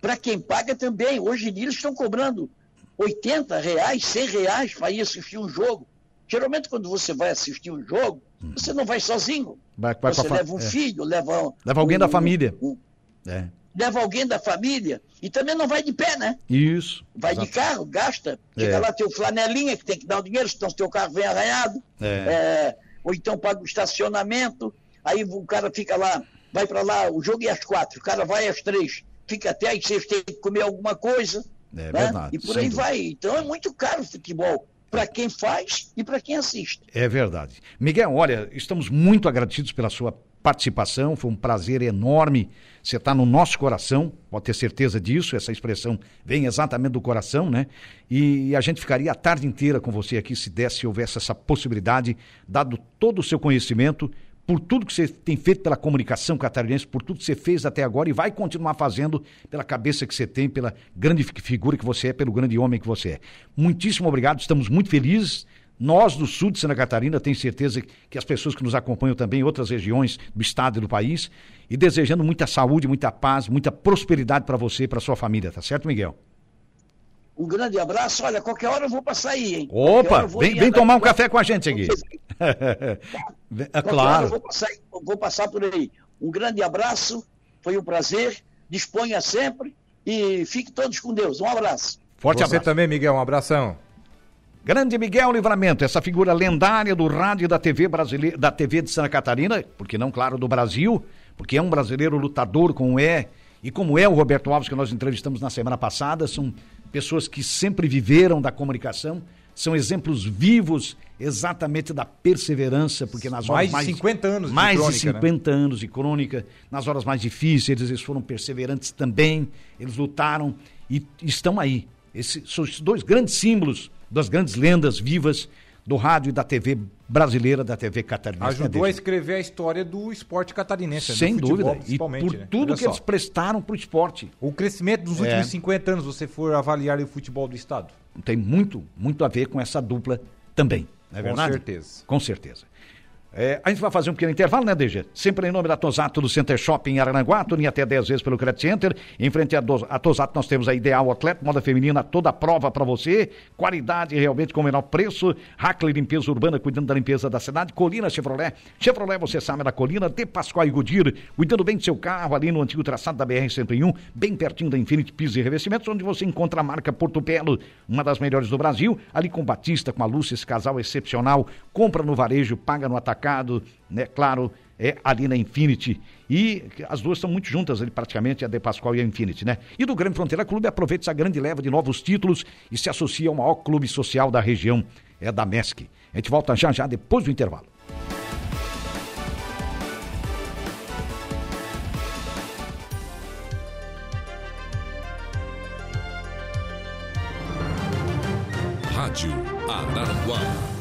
Para quem paga também. Hoje em dia eles estão cobrando 80 reais, 100 reais para ir assistir um jogo. Geralmente, quando você vai assistir um jogo, você não vai sozinho. vai, vai você leva um é. filho, leva, Leva alguém um- da família. um- É. leva alguém da família. E também não vai de pé, né? Isso. Vai de Exato. carro, gasta. Chega É. lá, tem o flanelinha que tem que dar o dinheiro, senão seu carro vem arranhado. É. É, ou então paga o estacionamento, aí o cara fica lá, vai para lá, o jogo é às quatro, o cara vai às três, fica até aí vocês têm que comer alguma coisa. É né? verdade, E por aí dúvida. vai. Então é muito caro o futebol, para quem faz e para quem assiste. É verdade. Miguel, olha, estamos muito agradecidos pela sua participação, foi um prazer enorme. Você está no nosso coração, pode ter certeza disso, essa expressão vem exatamente do coração, né? E a gente ficaria a tarde inteira com você aqui se desse, se houvesse essa possibilidade, dado todo o seu conhecimento, por tudo que você tem feito pela comunicação catarinense, por tudo que você fez até agora e vai continuar fazendo pela cabeça que você tem, pela grande fi- figura que você é, pelo grande homem que você é. Muitíssimo obrigado, estamos muito felizes. Nós do sul de Santa Catarina, tenho certeza que as pessoas que nos acompanham também em outras regiões do estado e do país, e desejando muita saúde, muita paz, muita prosperidade para você e para sua família, tá certo, Miguel? Um grande abraço. Olha, qualquer hora eu vou passar aí, hein? Opa, vem, vem tomar um café com a gente aqui. é Qualquer hora eu claro. vou passar, vou passar por aí. Um grande abraço, foi um prazer. Disponha sempre e fique todos com Deus. Um abraço. Forte Você abraço. também, Miguel, um abração. Grande Miguel Livramento, essa figura lendária do rádio e da TV brasileira, da TV de Santa Catarina, porque não, claro, do Brasil, porque é um brasileiro lutador como é, e como é o Roberto Alves que nós entrevistamos na semana passada, são pessoas que sempre viveram da comunicação, são exemplos vivos exatamente da perseverança, porque nas horas Mais de 50 anos de mais crônica, de né? 50 anos de crônica, nas horas mais difíceis, eles foram perseverantes também, eles lutaram e estão aí. Esses são os dois grandes símbolos das grandes lendas vivas do rádio e da TV brasileira, da TV catarinense. Ajudou né, a Deja? escrever a história do esporte catarinense. né? Sem futebol, dúvida. E por né? tudo Olha que só. eles prestaram para o esporte. O crescimento dos É. últimos 50 anos, você for avaliar o futebol do Estado. Tem muito, muito a ver com essa dupla também. Não é Com verdade? certeza. Com certeza. É, a gente vai fazer um pequeno intervalo, né, DG? Sempre em nome da Tosato do Center Shopping em Aranguá, tudo até 10 vezes pelo Credit Center. Em frente à, à Tosato nós temos a Ideal Atleta, moda feminina, toda a prova para você. Qualidade realmente com o menor preço. Hackley Limpeza Urbana, cuidando da limpeza da cidade. Colina Chevrolet. Chevrolet, você sabe, é da Colina. De Pascoal e Goodyear, cuidando bem do seu carro, ali no antigo traçado da BR-101, bem pertinho da Infinity Pisos e Revestimentos, onde você encontra a marca Porto Belo, uma das melhores do Brasil. Ali com Batista, com a Lúcia, esse casal excepcional. Compra no varejo, paga no atacado, né? Claro, é ali na Infinity. E as duas estão muito juntas ali, praticamente, a De Pascoal e a Infinity, né? E do Grande Fronteira Clube, aproveite essa grande leva de novos títulos e se associa ao maior clube social da região, é da MESC. A gente volta já já depois do intervalo. Rádio Araranguá.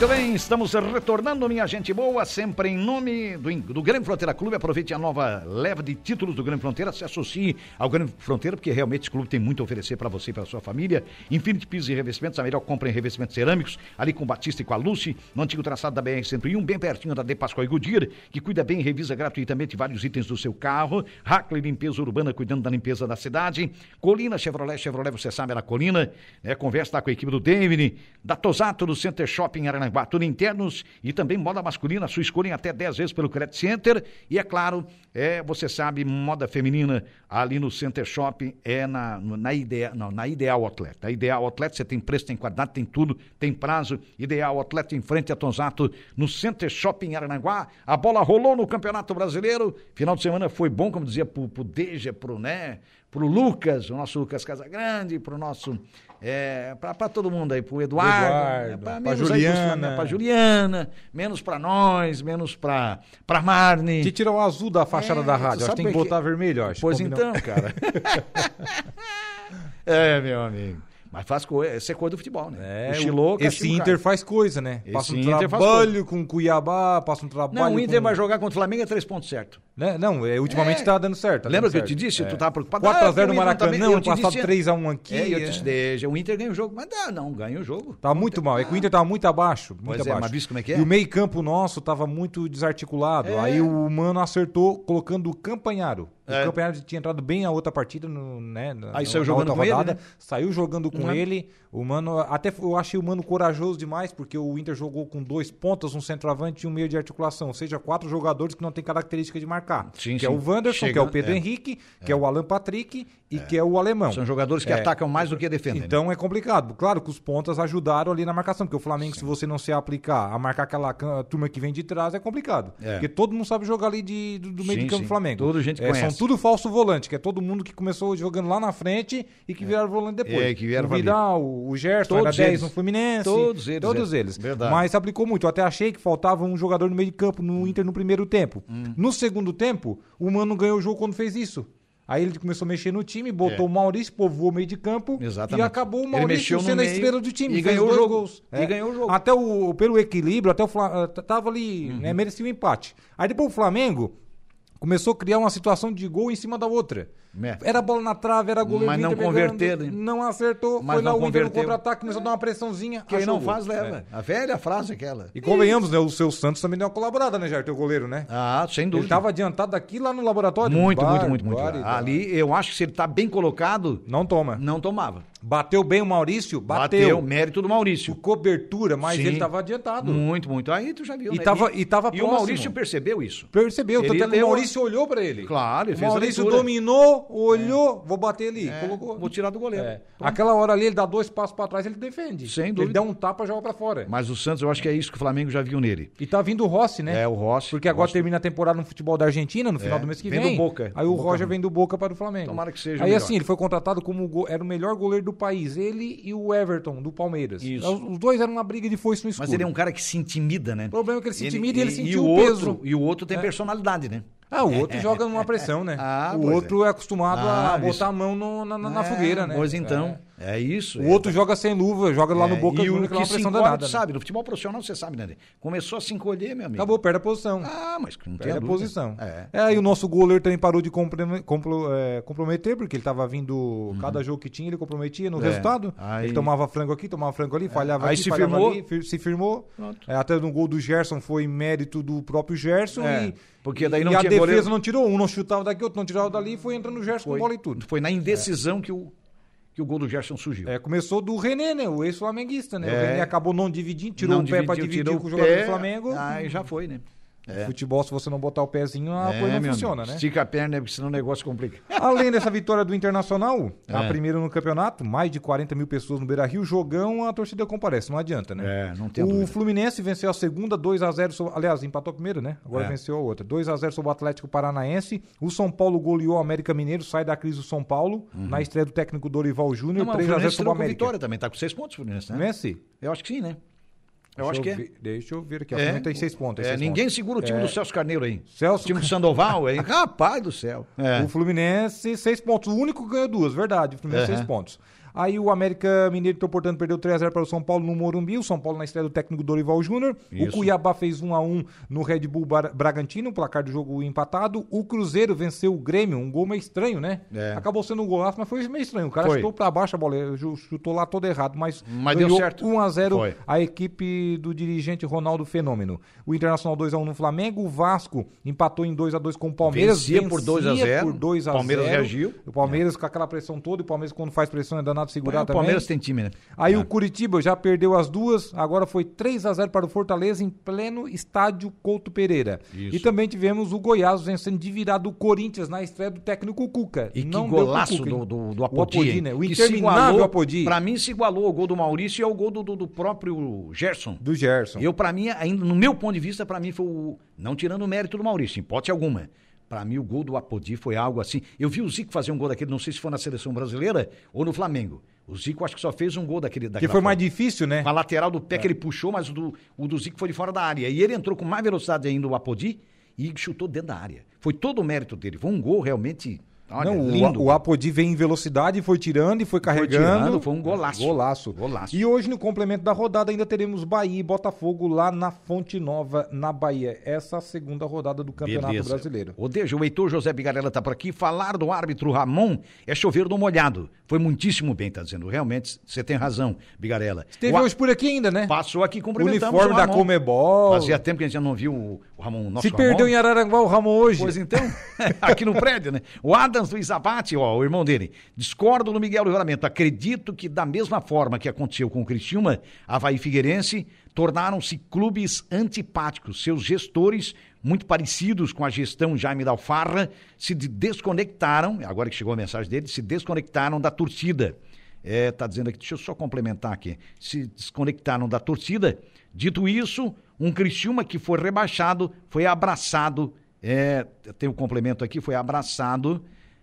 Muito bem, estamos retornando, minha gente boa, sempre em nome do, do Grande Fronteira Clube. Aproveite a nova leva de títulos do Grande Fronteira, se associe ao Grande Fronteira, porque realmente esse clube tem muito a oferecer para você e para sua família. Infinity Pisos e Revestimentos, a melhor compra em revestimentos cerâmicos, ali com Batista e com a Lucy, no antigo traçado da BR-101, bem pertinho da De Pascoal e Goodyear, que cuida bem e revisa gratuitamente vários itens do seu carro. Hackley Limpeza Urbana, cuidando da limpeza da cidade. Colina Chevrolet, Chevrolet, você sabe, é na Colina. Né? Conversa lá com a equipe do David, da Tosato, do Center Shopping Aranguá, tudo internos e também moda masculina, sua escolha em até 10 vezes pelo Credit Center. E é claro, é, você sabe, moda feminina ali no Center Shopping é na, na, ideia, não, na Ideal Outlet. A Ideal Outlet você tem preço, tem qualidade, tem tudo, tem prazo. Ideal Outlet em frente a Tonzato no Center Shopping Aranaguá. A bola rolou no Campeonato Brasileiro. Final de semana foi bom, como dizia pro, pro Deja, pro, né, pro Lucas, o nosso Lucas Casagrande, pro nosso é, para todo mundo aí, pro Eduardo, Eduardo é, pra menos Juliana. Aí, pra Juliana, menos para nós, menos para para Marne. Que tirar o azul da fachada É, da rádio. Acho que tem que que- botar vermelho, acho. Pois Combinou. então, cara. é, meu amigo. Mas faz coisa, isso é coisa do futebol, né? É, o Chilô, esse o Inter faz coisa, né? Esse passa um Inter trabalho com Cuiabá, passa um trabalho Não, o Inter com... vai jogar contra o Flamengo é três pontos certo. Né? Não, é, ultimamente É. tá dando certo. tá Lembra dando que eu te certo. disse? É. Tu tava preocupado. 4x0 Ah, no o Maracanã, ano te passado disse- 3x1 aqui. É, eu é. te deixa. O Inter ganha o jogo, mas dá, não, ganha o jogo. Tá muito mal. É que o Inter tava muito abaixo. Muito Pois é, abaixo. mas visto como é que é? E o meio campo nosso tava muito desarticulado. É. Aí o Mano acertou colocando o Campanharo. O É. Campanharo tinha entrado bem a outra partida, no, né? na- Aí saiu jogando com ele, rodada. né? Saiu jogando com Uhum. ele. O Mano, até eu achei o Mano corajoso demais, porque o Inter jogou com dois pontas, um centroavante e um meio de articulação. Ou seja, quatro jogadores que não têm característica de marcar. Sim, que é sim. o Wanderson, que é o Pedro é. Henrique, que é o Alan Patrick e que é o Alemão. São jogadores que É. atacam mais do que defendem. né? Então é complicado. Claro que os pontas ajudaram ali na marcação, porque o Flamengo, se você não se aplicar a marcar aquela turma que vem de trás, é complicado. É. Porque todo mundo sabe jogar ali de, do, do meio Sim, de campo sim. do Flamengo. Todo gente É, conhece. São tudo falso volante, que é todo mundo que começou jogando lá na frente e que viraram volante depois. É, que vieram o. Vidal, o Gerson, Todos era 10 eles. no Fluminense. Todos eles, Todos é. eles. Verdade. Mas aplicou muito. Eu até achei que faltava um jogador no meio de campo no Inter no primeiro tempo. Hum. No segundo tempo, o Mano ganhou o jogo quando fez isso. Aí ele começou a mexer no time, botou É. o Maurício, povoou o meio de campo Exatamente. e acabou o Maurício sendo a estrela do time. e ganhou o dois jogo. gols. E ganhou o jogo. Até o, pelo equilíbrio, até o Fla- eh, tava ali, Uhum. né, merecia o empate. Aí depois o Flamengo começou a criar uma situação de gol em cima da outra. É. Era bola na trave, era goleiro Mas não Inter converter, pegando, né? Não acertou, Mas foi lá o Inter no contra-ataque, começou a dar uma pressãozinha. Quem achou não o faz, leva. É. A velha frase aquela. E convenhamos, né? O seu Santos também deu uma colaborada, né, Jair? Teu goleiro, né? Ah, sem dúvida. Ele tava adiantado aqui lá no laboratório. Muito, muito, muito, muito. Barbaridade. Ali, eu acho que se ele tá bem colocado, Não toma. não tomava. Bateu bem o Maurício? Bateu. Mérito do Maurício. Com cobertura, mas Sim. ele tava adiantado. Muito, muito. Aí tu já viu, E né? tava- e tava E o próximo. Maurício percebeu isso. Percebeu, Ele tanto é que o Maurício olhou pra ele. Claro, ele o fez a Maurício leitura. Olhou, vou bater ali, É, colocou. Vou tirar do goleiro. É. Aquela hora ali, ele dá dois passos pra trás, ele defende. Sem Ele dúvida. dá um tapa, joga pra fora. Mas o Santos, eu acho que é isso que o Flamengo já viu nele. E tá vindo o Rossi, né? É, o Rossi. Porque agora Rossi- termina a temporada no futebol da Argentina, no final É, do mês que vem vem. do Boca. Aí o Boca Roger vem do Boca para o Flamengo. Tomara que seja Aí assim, ele foi contratado como go- era o melhor goleiro do país. Ele e o Everton, do Palmeiras. Isso. Os os dois eram uma briga de foice no escuro. Mas ele é um cara que se intimida, né? O problema é que ele se intimida e ele ele- sentiu o o peso. outro, E o outro tem personalidade, né? Ah, o outro joga numa pressão, né? Ah, o outro é, acostumado Ah, a botar isso. a mão no- na, na- na É, fogueira, né? Pois então, é, isso. O é. outro joga sem luva, joga lá no É, Boca e o que é se pressão encolhe, danada. né? sabe, no futebol profissional você sabe, né? Começou a se encolher, meu amigo. Acabou, perde a posição. Ah, mas não tem Perde a posição. É. É, e o nosso goleiro também parou de comprome- compro- é, comprometer, porque ele tava vindo, cada jogo que tinha, ele comprometia no Uhum. É. resultado. Aí- Ele tomava frango aqui, tomava frango ali, falhava Aí aqui, se falhava firmou. ali, se firmou. Pronto. É, até no gol do Gerson foi mérito do próprio Gerson. É, e, porque daí não e a tinha defesa goleiro. não tirou, um não chutava daqui, outro não tirava dali, e foi entrando o Gerson Foi, com bola e tudo. foi na indecisão que, o, que o gol do Gerson surgiu. É, começou do René, né? O ex-flamenguista, né? O É. René acabou não dividindo, tirou Não o pé pra dividiu, dividir com o o jogador do Flamengo. Aí já foi, né? É. Futebol, se você não botar o pezinho, a É, coisa não funciona, amigo. né? Estica a perna, porque senão o negócio complica. Além dessa vitória do Internacional, a É. primeira no campeonato, mais de 40 mil pessoas no Beira Rio, jogão, a torcida comparece, não adianta, né? É, não tem O dúvida. Fluminense venceu a segunda, 2x0 sobre. Aliás, empatou a primeira, né? Agora É. venceu a outra. 2x0 sobre o Atlético Paranaense. O São Paulo goleou o América Mineiro, sai da crise do São Paulo, na estreia do técnico Dorival Júnior, Uhum. Não, mas o 3x0 Fluminense sobre o América. vitória também, tá com seis pontos o Fluminense, né? Vence? Eu acho que sim, né? Eu Deixa acho que é. ver- Deixa eu ver aqui. ó. É. Seis pontos. É, ninguém pontos. segura o time É. do Celso Carneiro aí. Celso- O time do Sandoval, hein? Rapaz do céu. É. O Fluminense, seis pontos. O único que ganhou duas, verdade. O Fluminense, Aham. seis pontos. Aí o América Mineiro, então, portanto, perdeu 3x0 para o São Paulo no Morumbi. O São Paulo na estreia do técnico Dorival Júnior. O. Cuiabá fez 1x1 no Red Bull Bragantino, placar do jogo empatado. O Cruzeiro venceu o Grêmio, um gol meio estranho, né? É. Acabou sendo um golaço, mas foi meio estranho. O cara Foi. chutou para baixo a bola, ju- chutou lá todo errado, mas, Mas deu certo. 1x0 Foi. a equipe do dirigente Ronaldo Fenômeno. O Internacional 2x1 no Flamengo. O Vasco empatou em 2x2 com o Palmeiras. Vencia por 2 a 0. por 2 a Palmeiras 0. reagiu. O Palmeiras com aquela pressão toda. E o Palmeiras, quando faz pressão, é danado segurar o também. Palmeiras tem time, né? Aí É. o Curitiba já perdeu as duas, agora foi 3 a 0 para o Fortaleza em pleno estádio Couto Pereira. Isso. E também tivemos o Goiás vencendo de virada o Corinthians na estreia do técnico Cuca. E que Não pro golaço Cuca, do, do, do O Apodi. Apodi, hein? né? O Que interminável igualou- Apodi. Pra mim se igualou ao gol do Maurício e ao gol do, do, do próprio Gerson. Do Gerson. Eu, pra mim, ainda no meu ponto de vista, pra mim foi o. Não tirando o mérito do Maurício, em hipótese alguma. Pra mim, o gol do Apodi foi algo assim. Eu vi o Zico fazer um gol daquele, não sei se foi na seleção brasileira ou no Flamengo. O Zico acho que só fez um gol daquele. Que foi mais difícil, né? Com a lateral do pé que ele puxou, mas o do, o do Zico foi de fora da área. E ele entrou com mais velocidade ainda o Apodi e chutou dentro da área. Foi todo o mérito dele. Foi um gol realmente. Olha, Não, o- lindo. o, Apodi veio em velocidade, foi tirando e foi carregando. tirando, foi um golaço. Golaço. Golaço. E hoje, no complemento da rodada, ainda teremos Bahia e Botafogo lá na Fonte Nova, na Bahia. Essa é a segunda rodada do Campeonato Beleza. Brasileiro. O Deja, o Heitor José Bigarella tá por aqui. Falar do árbitro Ramon é chover no molhado. Foi muitíssimo bem, tá dizendo. Realmente, você tem razão, Bigarella. Teve O hoje por aqui ainda, né? Passou aqui cumprimentamos Uniforme o da Ramon. Comebol. Fazia tempo que a gente não viu o, o Ramon, o nosso Se perdeu em Ramon. Araranguá o Ramon hoje. Pois então, aqui no prédio, né? O Do Isabate, ó, o irmão dele. Discordo no Miguel Livramento. Acredito que da mesma forma que aconteceu com o Criciúma, Havaí Figueirense tornaram-se clubes antipáticos. Seus gestores, muito parecidos com a gestão Jaime da Alfarra, se de- desconectaram, agora que chegou a mensagem dele, se desconectaram da torcida. É, tá dizendo aqui, deixa eu só complementar aqui. Se desconectaram da torcida. Dito isso, um Criciúma que foi rebaixado, foi abraçado, é, tem um complemento aqui, foi abraçado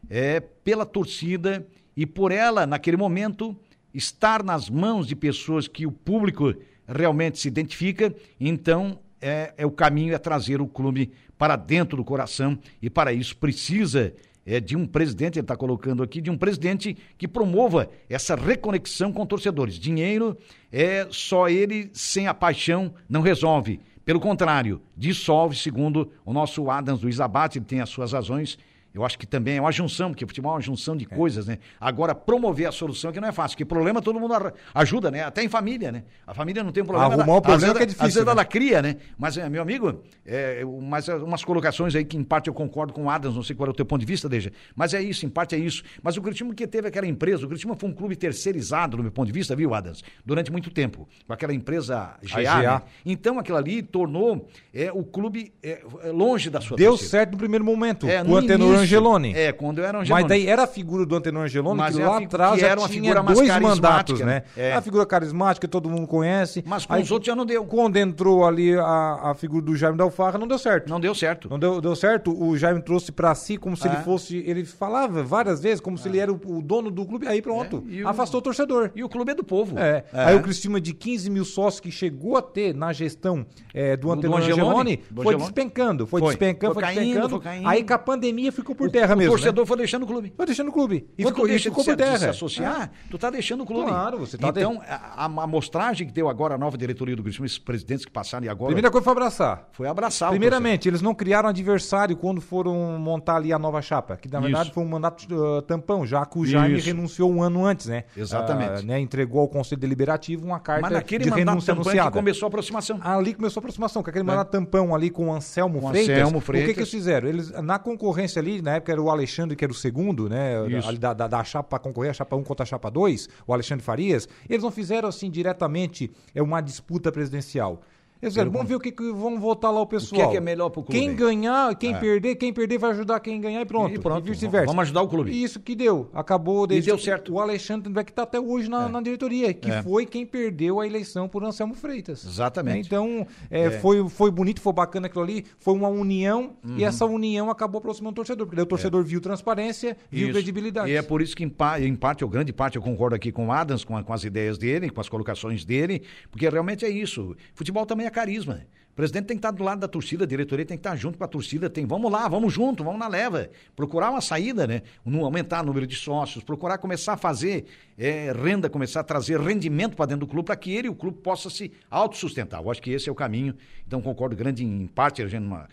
é, pela torcida e por ela, naquele momento, estar nas mãos de pessoas que o público realmente se identifica, então é, é o caminho é trazer o clube para dentro do coração e para isso precisa é, de um presidente, ele está colocando aqui, de um presidente que promova essa reconexão com torcedores. Dinheiro é só ele sem a paixão não resolve. Pelo contrário, dissolve, segundo o nosso Adams Luiz Abate, ele tem as suas razões. Eu acho que também é uma junção, porque futebol é uma junção de coisas, né? Agora, promover a solução que não é fácil, porque problema todo mundo ajuda, né? Até em família, né? A família não tem um problema. Arrumar o às problema vezes- que é difícil, Às vezes né? ela cria, né? Mas, é, meu amigo, é, mas é, umas colocações aí que em parte eu concordo com o Adams, não sei qual é o teu ponto de vista, Deja. Mas é isso, em parte é isso. Mas o Curitiba que teve aquela empresa, o Curitiba foi um clube terceirizado, no meu ponto de vista, viu, Adams? Durante muito tempo, com aquela empresa GA. GA. né? Então aquilo ali tornou é, o clube é, longe da sua Deu torcida. certo no primeiro momento, É, no início. Angeloni. É, quando eu era Angeloni. Mas daí era a figura do Antenor Angeloni, Mas que é lá atrás que já era uma tinha figura dois mandatos, né? né? É. A figura carismática, todo mundo conhece. Mas com Aí, os outros já não deu. Quando entrou ali a, a figura do Jaime Dalfarra, não deu certo. Não deu certo. Não deu, deu certo, o Jaime trouxe pra si como se É. ele fosse. Ele falava várias vezes como se ele era o, o dono do clube. Aí pronto, É, o- afastou o torcedor. E o clube é do povo. É. Aí o Criciúma de 15 mil sócios que chegou a ter na gestão é, do Antenor Angeloni, Angeloni, foi despencando, foi, Foi. despencando, Foi foi, caindo, despencando. foi caindo. Aí com a pandemia ficou por O- terra o mesmo. né? torcedor foi deixando o clube. Foi deixando o clube. E Quando ficou, tu e deixa ficou de, por se, de terra. se associar, tu tá deixando o clube. Claro, você tá Então, a, a amostragem que deu agora a nova diretoria do Criciúma, esses presidentes que passaram e agora, Primeira coisa foi abraçar. foi abraçar o Primeiramente, eles não criaram adversário quando foram montar ali a nova chapa, que na verdade Isso. foi um mandato uh, tampão, já que o Jaime Isso. renunciou um ano antes, né? Exatamente. Ah, né? Entregou ao Conselho Deliberativo uma carta Mas naquele de mandato renúncia é que anunciada. começou a aproximação. Ali começou a aproximação, com aquele mandato tampão ali com o Anselmo Com Freitas. Anselmo O que, que Freitas. eles fizeram? Eles, na concorrência ali, na época era o Alexandre, que era o segundo, né? Isso. Da, da, da chapa para concorrer, a chapa 1 contra a chapa 2, o Alexandre Farias. Eles não fizeram assim diretamente é uma disputa presidencial. Fizeram, vamos ver o que, que vão votar lá o pessoal. que é que é melhor pro clube? Quem ganhar, quem perder, quem perder vai ajudar quem ganhar e pronto. E pronto, vice-versa. vamos ajudar o clube. E isso que deu. Acabou E deu certo. O Alexandre vai que tá até hoje na, na diretoria, que É. foi quem perdeu a eleição por Anselmo Freitas. Exatamente. Então, é, Foi, foi bonito, foi bacana aquilo ali, foi uma união e essa união acabou aproximando o torcedor, porque o torcedor viu transparência, viu Isso. credibilidade. E é por isso que, em, em parte, ou grande parte, eu concordo aqui com o Adams, com, a- com as ideias dele, com as colocações dele, porque realmente é isso. Futebol também carisma. presidente tem que estar do lado da torcida, a diretoria tem que estar junto com a torcida, tem, vamos lá, vamos junto, vamos na leva, procurar uma saída, né? Não aumentar o número de sócios, procurar começar a fazer é, renda, começar a trazer rendimento para dentro do clube para que ele e o clube possa se autossustentar. Eu acho que esse é o caminho. Então concordo grande em parte,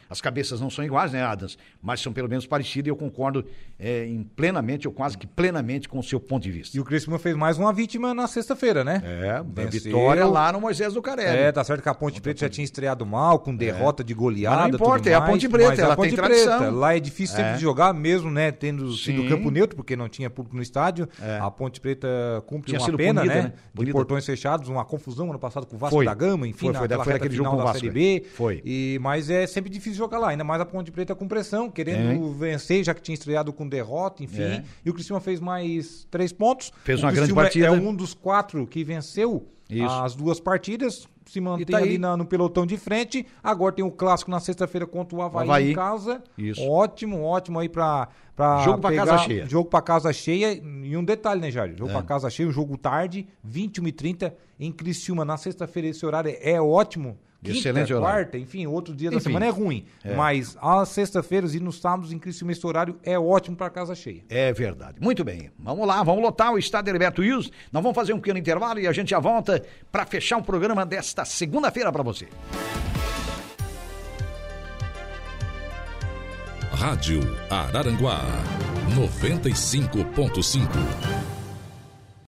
as cabeças não são iguais, né, Adams? Mas são pelo menos parecidas e eu concordo é, em plenamente, ou quase que plenamente com o seu ponto de vista. E o Criciúma fez mais uma vítima na sexta-feira, né? É, Venceu. vitória lá no Moisés do Carelli. É, tá certo que a Ponte Preta já tinha estreado mal, com derrota é. de goleada. Mas não importa, é a Ponte Preta, ela a Ponte tem Preta. tradição. Lá é difícil sempre é. de jogar, mesmo, né, tendo Sim. sido campo neutro, porque não tinha público no estádio. É. A Ponte Preta cumpre uma pena, punida, né? né? De portões fechados, uma confusão ano passado com o Vasco foi. da Gama, enfim, foi, foi, foi daquele jogo da Série B. Foi. E, mas é sempre difícil jogar lá, ainda mais a Ponte Preta com pressão, querendo vencer, já que tinha estreado com derrota, enfim. É. E o Cristiano fez mais três pontos. Fez uma grande partida. É um dos quatro que venceu Isso. as duas partidas se mantém tá ali na, no pelotão de frente. Agora tem o clássico na sexta-feira contra o Havaí, Havaí, em casa. Isso. Ótimo, ótimo aí pra. pra jogo pra casa cheia. Jogo pra casa cheia. E um detalhe, né, Jair? Jogo é. pra casa cheia, um jogo tarde, 21h30 em Criciúma. Na sexta-feira esse horário é ótimo quinta, Excelente horário. quarta, enfim, outro dia enfim, da semana é ruim. É. Mas às sextas-feiras e nos sábados em Criciúma esse horário é ótimo para casa cheia. É verdade. Muito bem. Vamos lá, vamos lotar o estádio Herberto Wilson. Nós vamos fazer um pequeno intervalo e a gente já volta para fechar o programa desta segunda-feira para você. Rádio Araranguá 95.5